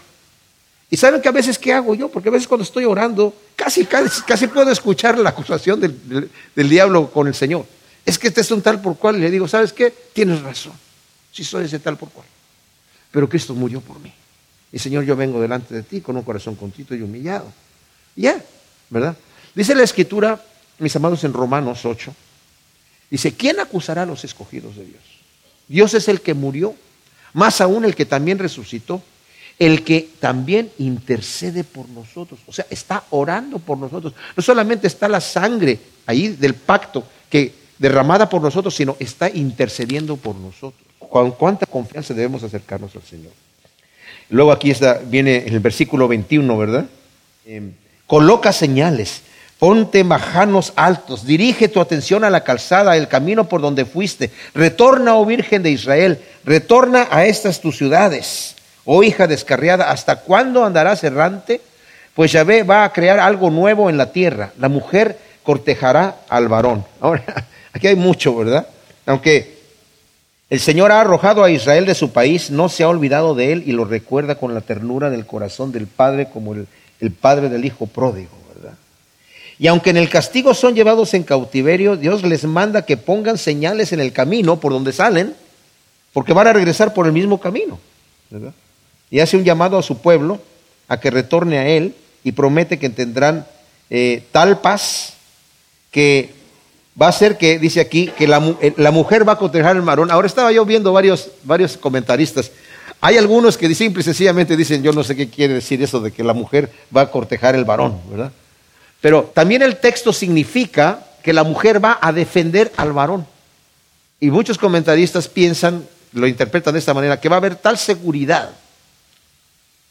Y saben que a veces, ¿qué hago yo? Porque a veces cuando estoy orando, casi, casi, puedo escuchar la acusación del, del diablo con el Señor es que este es un tal por cual. Y le digo, ¿sabes qué? Tienes razón. Sí soy ese tal por cual. Pero Cristo murió por mí. Y Señor, yo vengo delante de ti con un corazón contrito y humillado. Ya, ¿verdad? Dice la Escritura, mis amados, en Romanos 8, dice, ¿quién acusará a los escogidos de Dios? Dios es el que murió, más aún el que también resucitó, el que también intercede por nosotros. O sea, está orando por nosotros. No solamente está la sangre ahí del pacto que derramada por nosotros, sino está intercediendo por nosotros. Con cuánta confianza debemos acercarnos al Señor. Luego aquí está, viene en el versículo 21, ¿verdad? Em, coloca señales, ponte majanos altos, dirige tu atención a la calzada, el camino por donde fuiste. Retorna, oh Virgen de Israel, retorna a estas tus ciudades, oh hija descarriada, ¿hasta cuándo andarás errante? Pues Yahvé va a crear algo nuevo en la tierra. La mujer cortejará al varón. *laughs* Ahora, Aquí hay mucho, ¿verdad? Aunque el Señor ha arrojado a Israel de su país, no se ha olvidado de él y lo recuerda con la ternura del corazón del Padre como el, Padre del Hijo pródigo, ¿verdad? Y aunque en el castigo son llevados en cautiverio, Dios les manda que pongan señales en el camino por donde salen, porque van a regresar por el mismo camino, ¿verdad? Y hace un llamado a su pueblo a que retorne a él y promete que tendrán eh, tal paz que va a ser que, dice aquí, que eh, la, mujer va a cortejar al varón. Ahora estaba yo viendo varios, varios comentaristas. Hay algunos que simple y sencillamente dicen, yo no sé qué quiere decir eso de que la mujer va a cortejar el varón, ¿verdad? Pero también el texto significa que la mujer va a defender al varón. Y muchos comentaristas piensan, lo interpretan de esta manera, que va a haber tal seguridad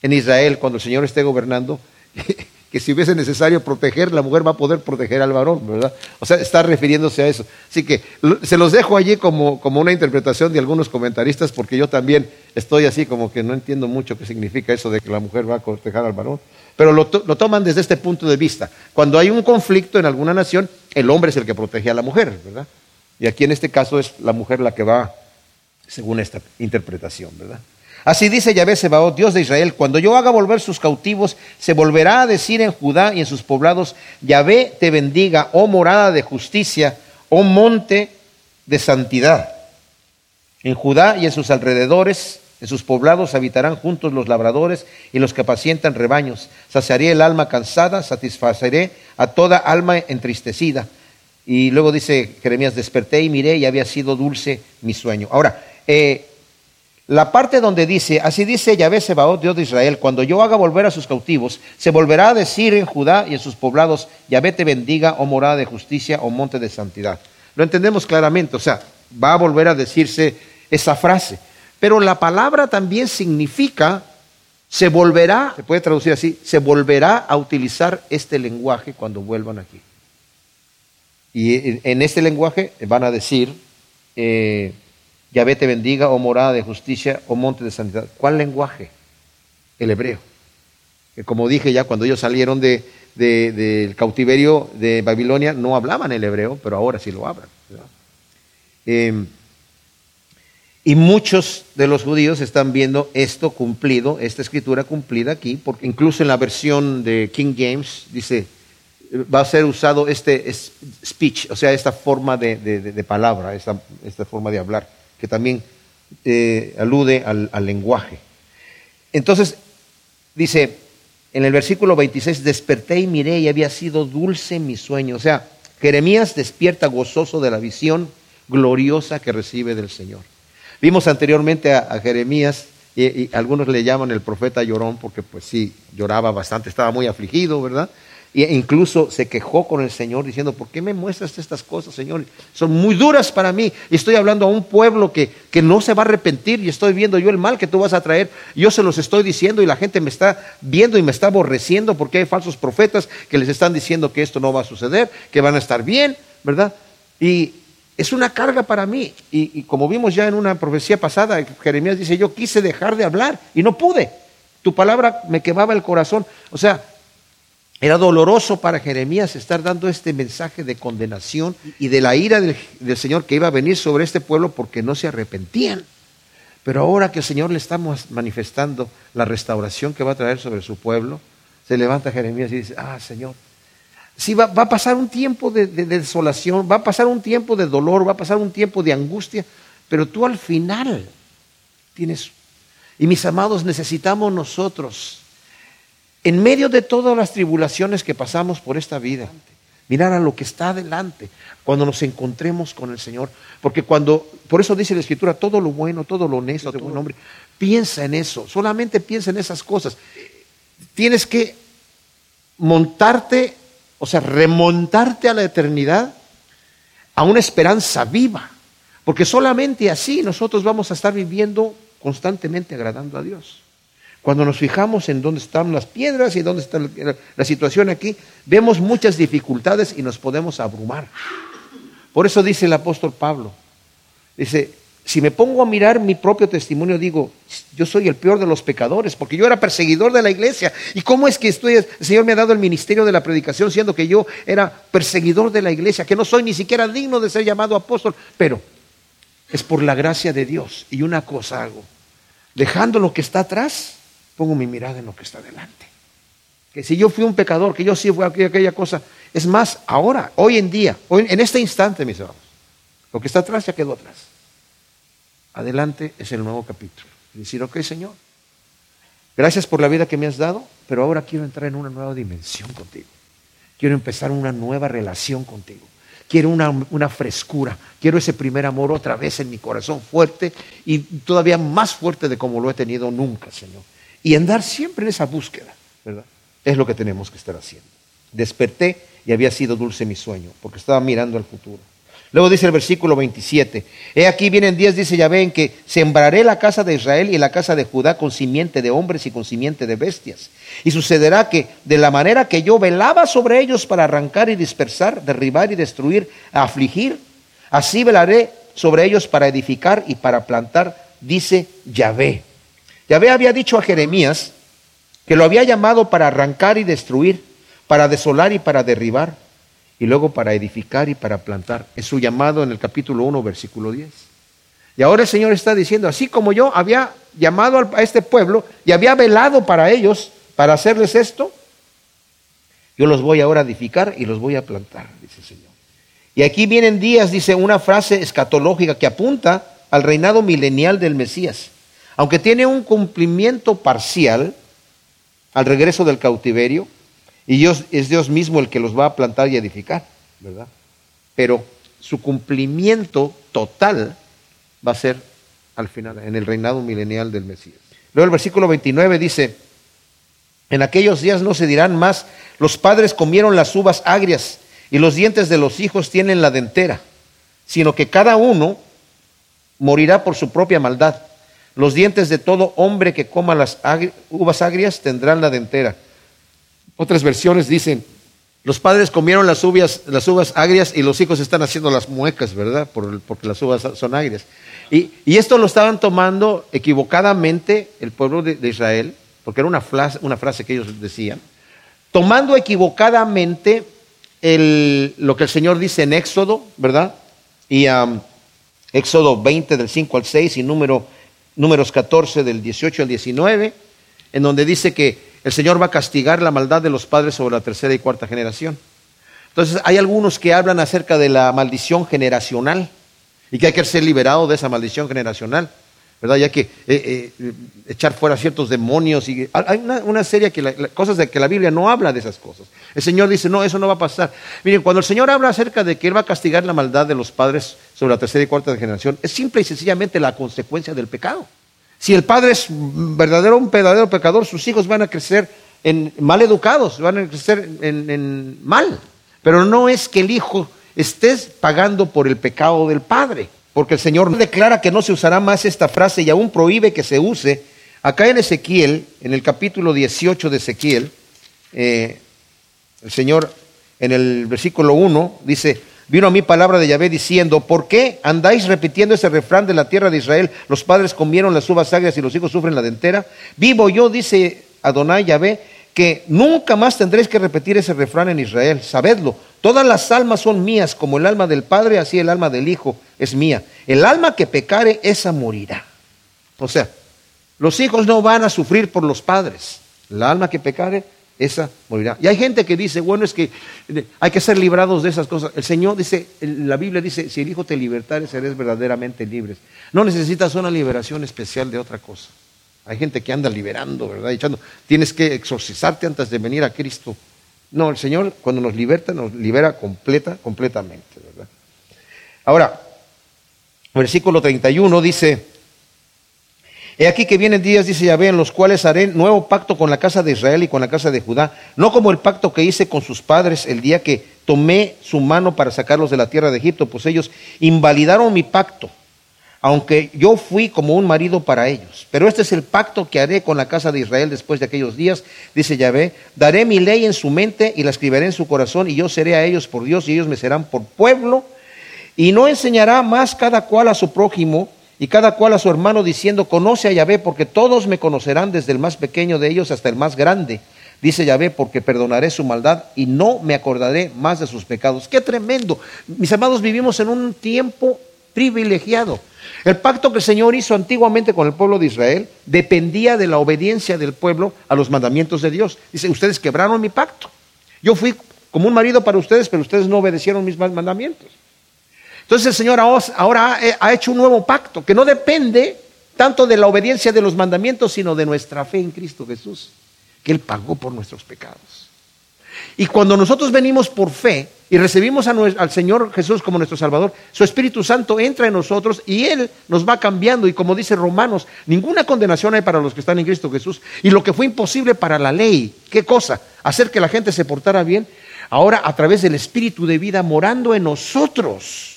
en Israel cuando el Señor esté gobernando *laughs* que si hubiese necesario proteger, la mujer va a poder proteger al varón, ¿verdad? O sea, está refiriéndose a eso. Así que se los dejo allí como, como una interpretación de algunos comentaristas, porque yo también estoy así como que no entiendo mucho qué significa eso de que la mujer va a proteger al varón. Pero lo, lo toman desde este punto de vista. Cuando hay un conflicto en alguna nación, el hombre es el que protege a la mujer, ¿verdad? Y aquí en este caso es la mujer la que va, según esta interpretación, ¿verdad? Así dice Yahvé Sebaot, Dios de Israel, cuando yo haga volver sus cautivos, se volverá a decir en Judá y en sus poblados, Yahvé te bendiga, oh morada de justicia, oh monte de santidad. En Judá y en sus alrededores, en sus poblados habitarán juntos los labradores y los que apacientan rebaños. Saciaré el alma cansada, satisfaceré a toda alma entristecida. Y luego dice Jeremías, desperté y miré y había sido dulce mi sueño. Ahora, eh, la parte donde dice, así dice Yahvé Sebaot, Dios de Israel, cuando yo haga volver a sus cautivos, se volverá a decir en Judá y en sus poblados, Yahvé te bendiga, oh morada de justicia, o oh monte de santidad. Lo entendemos claramente, o sea, va a volver a decirse esa frase. Pero la palabra también significa, se volverá, se puede traducir así, se volverá a utilizar este lenguaje cuando vuelvan aquí. Y en este lenguaje van a decir, eh, Yahvé te bendiga, oh morada de justicia, oh monte de santidad. ¿Cuál lenguaje? El hebreo. Que como dije ya, cuando ellos salieron de, del cautiverio de Babilonia, no hablaban el hebreo, pero ahora sí lo hablan. Em, y muchos de los judíos están viendo esto cumplido, esta escritura cumplida aquí, porque incluso en la versión de King James dice, va a ser usado este speech, o sea, esta forma de, palabra, esta, esta, forma de hablar, que también eh, alude al, al lenguaje. Entonces, dice en el versículo 26, desperté y miré y había sido dulce mi sueño. O sea, Jeremías despierta gozoso de la visión gloriosa que recibe del Señor. Vimos anteriormente a, Jeremías y, algunos le llaman el profeta llorón porque pues sí, lloraba bastante, estaba muy afligido, ¿verdad? E incluso se quejó con el Señor diciendo, ¿por qué me muestras estas cosas, Señor? Son muy duras para mí. Y estoy hablando a un pueblo que, que no se va a arrepentir y estoy viendo yo el mal que tú vas a traer. Yo se los estoy diciendo y la gente me está viendo y me está aborreciendo porque hay falsos profetas que les están diciendo que esto no va a suceder, que van a estar bien, ¿verdad? Y es una carga para mí. Y, y como vimos ya en una profecía pasada, Jeremías dice, yo quise dejar de hablar y no pude. Tu palabra me quemaba el corazón. O sea, era doloroso para Jeremías estar dando este mensaje de condenación y de la ira del, Señor que iba a venir sobre este pueblo porque no se arrepentían. Pero ahora que el Señor le está manifestando la restauración que va a traer sobre su pueblo, se levanta Jeremías y dice, ah, Señor, sí va, a pasar un tiempo de, desolación, va a pasar un tiempo de dolor, va a pasar un tiempo de angustia, pero tú al final tienes... Y mis amados, necesitamos nosotros en medio de todas las tribulaciones que pasamos por esta vida, mirar a lo que está adelante cuando nos encontremos con el Señor. Porque cuando, por eso dice la Escritura, todo lo bueno, todo lo honesto, todo buen hombre, piensa en eso, solamente piensa en esas cosas. Tienes que montarte, o sea, remontarte a la eternidad, a una esperanza viva. Porque solamente así nosotros vamos a estar viviendo constantemente agradando a Dios. Cuando nos fijamos en dónde están las piedras y dónde está la situación aquí, vemos muchas dificultades y nos podemos abrumar. Por eso dice el apóstol Pablo, dice, si me pongo a mirar mi propio testimonio, digo, yo soy el peor de los pecadores, porque yo era perseguidor de la iglesia. ¿Y cómo es que estoy, el Señor me ha dado el ministerio de la predicación, siendo que yo era perseguidor de la iglesia, que no soy ni siquiera digno de ser llamado apóstol? Pero es por la gracia de Dios. Y una cosa hago, dejando lo que está atrás, pongo mi mirada en lo que está delante. Que si yo fui un pecador, que yo sí fui aquella, cosa, es más, ahora, hoy en día, hoy, en este instante, mis hermanos, lo que está atrás ya quedó atrás. Adelante es el nuevo capítulo. Y decir, ok, Señor, gracias por la vida que me has dado, pero ahora quiero entrar en una nueva dimensión contigo. Quiero empezar una nueva relación contigo. Quiero una, una, frescura. Quiero ese primer amor otra vez en mi corazón fuerte y todavía más fuerte de como lo he tenido nunca, Señor y andar siempre en esa búsqueda, ¿verdad? Es lo que tenemos que estar haciendo. Desperté y había sido dulce mi sueño, porque estaba mirando al futuro. Luego dice el versículo 27, he aquí vienen días, dice Yahvé, en que sembraré la casa de Israel y la casa de Judá con simiente de hombres y con simiente de bestias. Y sucederá que de la manera que yo velaba sobre ellos para arrancar y dispersar, derribar y destruir, afligir, así velaré sobre ellos para edificar y para plantar, dice Yahvé. Yahvé había dicho a Jeremías que lo había llamado para arrancar y destruir, para desolar y para derribar, y luego para edificar y para plantar. Es su llamado en el capítulo 1, versículo 10. Y ahora el Señor está diciendo, así como yo había llamado a este pueblo y había velado para ellos, para hacerles esto, yo los voy ahora a edificar y los voy a plantar, dice el Señor. Y aquí vienen días, dice una frase escatológica que apunta al reinado milenial del Mesías aunque tiene un cumplimiento parcial al regreso del cautiverio, y Dios, es Dios mismo el que los va a plantar y edificar, ¿verdad? pero su cumplimiento total va a ser al final, en el reinado milenial del Mesías. Luego el versículo 29 dice, en aquellos días no se dirán más, los padres comieron las uvas agrias y los dientes de los hijos tienen la dentera, sino que cada uno morirá por su propia maldad. Los dientes de todo hombre que coma las uvas agrias tendrán la dentera. Otras versiones dicen, los padres comieron las uvas, agrias y los hijos están haciendo las muecas, ¿verdad? porque las uvas son agrias. Y, esto lo estaban tomando equivocadamente el pueblo de, Israel, porque era una frase, que ellos decían, tomando equivocadamente lo que el Señor dice en Éxodo, ¿verdad? Y Éxodo 20 del 5 al 6 y número, números 14 del 18 al 19, en donde dice que el Señor va a castigar la maldad de los padres sobre la tercera y cuarta generación. Entonces hay algunos que hablan acerca de la maldición generacional y que hay que ser liberado de esa maldición generacional. ¿verdad? Y hay que eh, eh, echar fuera ciertos demonios. Y, hay una, serie de cosas de que la Biblia no habla de esas cosas. El Señor dice, no, eso no va a pasar. Miren, cuando el Señor habla acerca de que Él va a castigar la maldad de los padres sobre la tercera y cuarta generación, es simple y sencillamente la consecuencia del pecado. Si el padre es verdadero, un verdadero pecador, sus hijos van a crecer en, mal educados, van a crecer en, mal. Pero no es que el hijo esté pagando por el pecado del padre, porque el Señor declara que no se usará más esta frase y aún prohíbe que se use. Acá en Ezequiel, en el capítulo 18 de Ezequiel, eh, el Señor en el versículo 1 dice, vino a mí palabra de Yahvé diciendo, ¿por qué andáis repitiendo ese refrán de la tierra de Israel? Los padres comieron las uvas agrias y los hijos sufren la dentera. Vivo yo, dice Adonai Yahvé, que nunca más tendréis que repetir ese refrán en Israel. Sabedlo, todas las almas son mías, como el alma del Padre, así el alma del Hijo es mía. El alma que pecare, esa morirá. O sea, los hijos no van a sufrir por los padres. El alma que pecare, esa morirá. Y hay gente que dice, bueno, es que hay que ser librados de esas cosas. El Señor dice, la Biblia dice, si el Hijo te libertare, serás verdaderamente libres. No necesitas una liberación especial de otra cosa. Hay gente que anda liberando, ¿verdad? Echando, tienes que exorcizarte antes de venir a Cristo. No, el Señor cuando nos liberta, nos libera completa, completamente, ¿verdad? Ahora, versículo 31 dice, He aquí que vienen días, dice Yahvé, en los cuales haré nuevo pacto con la casa de Israel y con la casa de Judá, no como el pacto que hice con sus padres el día que tomé su mano para sacarlos de la tierra de Egipto, pues ellos invalidaron mi pacto, aunque yo fui como un marido para ellos. Pero este es el pacto que haré con la casa de Israel después de aquellos días, dice Yahvé, daré mi ley en su mente y la escribiré en su corazón, y yo seré a ellos por Dios y ellos me serán por pueblo, y no enseñará más cada cual a su prójimo, y cada cual a su hermano diciendo, conoce a Yahvé, porque todos me conocerán desde el más pequeño de ellos hasta el más grande. Dice Yahvé, porque perdonaré su maldad y no me acordaré más de sus pecados. Qué tremendo. Mis amados, vivimos en un tiempo privilegiado. El pacto que el Señor hizo antiguamente con el pueblo de Israel dependía de la obediencia del pueblo a los mandamientos de Dios. Dice, ustedes quebraron mi pacto. Yo fui como un marido para ustedes, pero ustedes no obedecieron mis mandamientos. Entonces el Señor ahora ha hecho un nuevo pacto que no depende tanto de la obediencia de los mandamientos, sino de nuestra fe en Cristo Jesús, que Él pagó por nuestros pecados. Y cuando nosotros venimos por fe y recibimos al Señor Jesús como nuestro Salvador, su Espíritu Santo entra en nosotros y Él nos va cambiando. Y como dice Romanos, ninguna condenación hay para los que están en Cristo Jesús. Y lo que fue imposible para la ley, ¿qué cosa? Hacer que la gente se portara bien. Ahora a través del Espíritu de vida morando en nosotros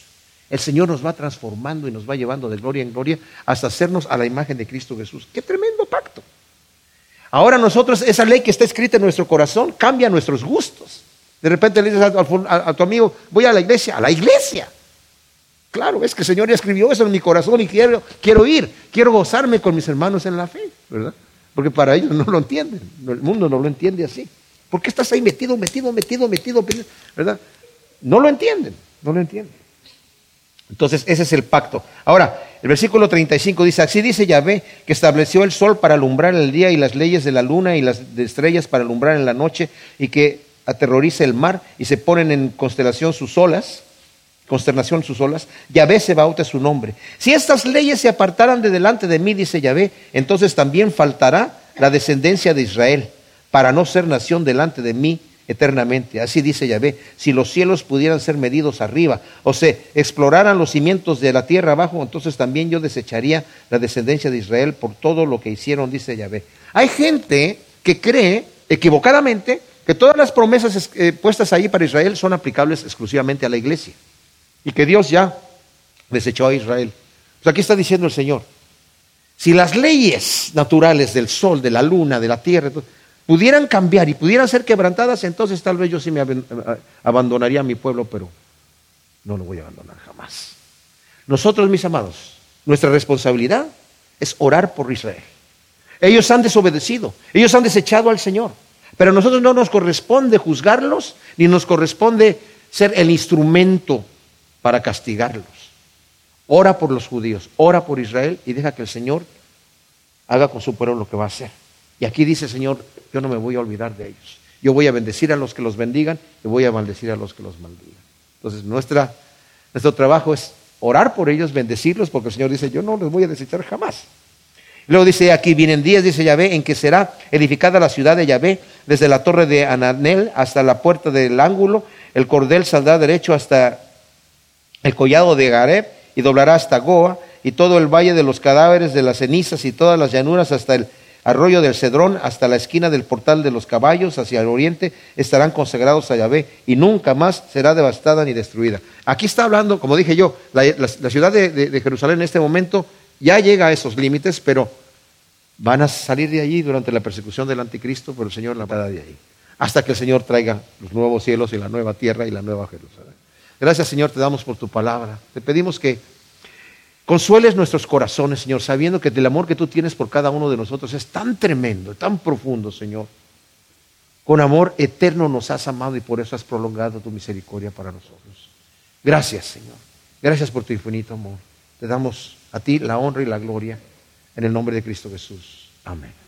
el Señor nos va transformando y nos va llevando de gloria en gloria hasta hacernos a la imagen de Cristo Jesús. ¡Qué tremendo pacto! Ahora nosotros, esa ley que está escrita en nuestro corazón, cambia nuestros gustos. De repente le dices a, tu amigo, voy a la iglesia, a la iglesia. Claro, es que el Señor ya escribió eso en mi corazón y quiero, quiero ir, quiero gozarme con mis hermanos en la fe, ¿verdad? Porque para ellos no lo entienden, el mundo no lo entiende así. ¿Por qué estás ahí metido, metido, metido, metido, ¿verdad? No lo entienden, no lo entienden. Entonces, ese es el pacto. Ahora, el versículo 35 dice, así dice Yahvé, que estableció el sol para alumbrar el día y las leyes de la luna y las estrellas para alumbrar en la noche y que aterroriza el mar y se ponen en constelación sus olas, consternación sus olas, Yahvé se bauta su nombre. Si estas leyes se apartaran de delante de mí, dice Yahvé, entonces también faltará la descendencia de Israel para no ser nación delante de mí eternamente. Así dice Yahvé, si los cielos pudieran ser medidos arriba, o se exploraran los cimientos de la tierra abajo, entonces también yo desecharía la descendencia de Israel por todo lo que hicieron, dice Yahvé. Hay gente que cree equivocadamente que todas las promesas eh, puestas ahí para Israel son aplicables exclusivamente a la iglesia y que Dios ya desechó a Israel. Pues aquí está diciendo el Señor, si las leyes naturales del sol, de la luna, de la tierra, pudieran cambiar y pudieran ser quebrantadas, entonces tal vez yo sí me abandonaría a mi pueblo, pero no lo voy a abandonar jamás. Nosotros, mis amados, nuestra responsabilidad es orar por Israel. Ellos han desobedecido, ellos han desechado al Señor, pero a nosotros no nos corresponde juzgarlos, ni nos corresponde ser el instrumento para castigarlos. Ora por los judíos, ora por Israel y deja que el Señor haga con su pueblo lo que va a hacer. Y aquí dice, Señor, yo no me voy a olvidar de ellos. Yo voy a bendecir a los que los bendigan y voy a maldecir a los que los maldigan. Entonces, nuestra, nuestro trabajo es orar por ellos, bendecirlos, porque el Señor dice, yo no les voy a desechar jamás. Luego dice, aquí vienen días, dice Yahvé, en que será edificada la ciudad de Yahvé, desde la torre de Ananel hasta la puerta del ángulo, el cordel saldrá derecho hasta el collado de Gareb y doblará hasta Goa, y todo el valle de los cadáveres, de las cenizas y todas las llanuras hasta el arroyo del Cedrón hasta la esquina del portal de los caballos hacia el oriente estarán consagrados a Yahvé y nunca más será devastada ni destruida. Aquí está hablando, como dije yo, la, ciudad de, Jerusalén en este momento ya llega a esos límites, pero van a salir de allí durante la persecución del anticristo, pero el Señor la va de ahí. Hasta que el Señor traiga los nuevos cielos y la nueva tierra y la nueva Jerusalén. Gracias Señor, te damos por tu palabra. Te pedimos que Consueles nuestros corazones, Señor, sabiendo que el amor que tú tienes por cada uno de nosotros es tan tremendo, tan profundo, Señor. Con amor eterno nos has amado y por eso has prolongado tu misericordia para nosotros. Gracias, Señor. Gracias por tu infinito amor. Te damos a ti la honra y la gloria en el nombre de Cristo Jesús. Amén.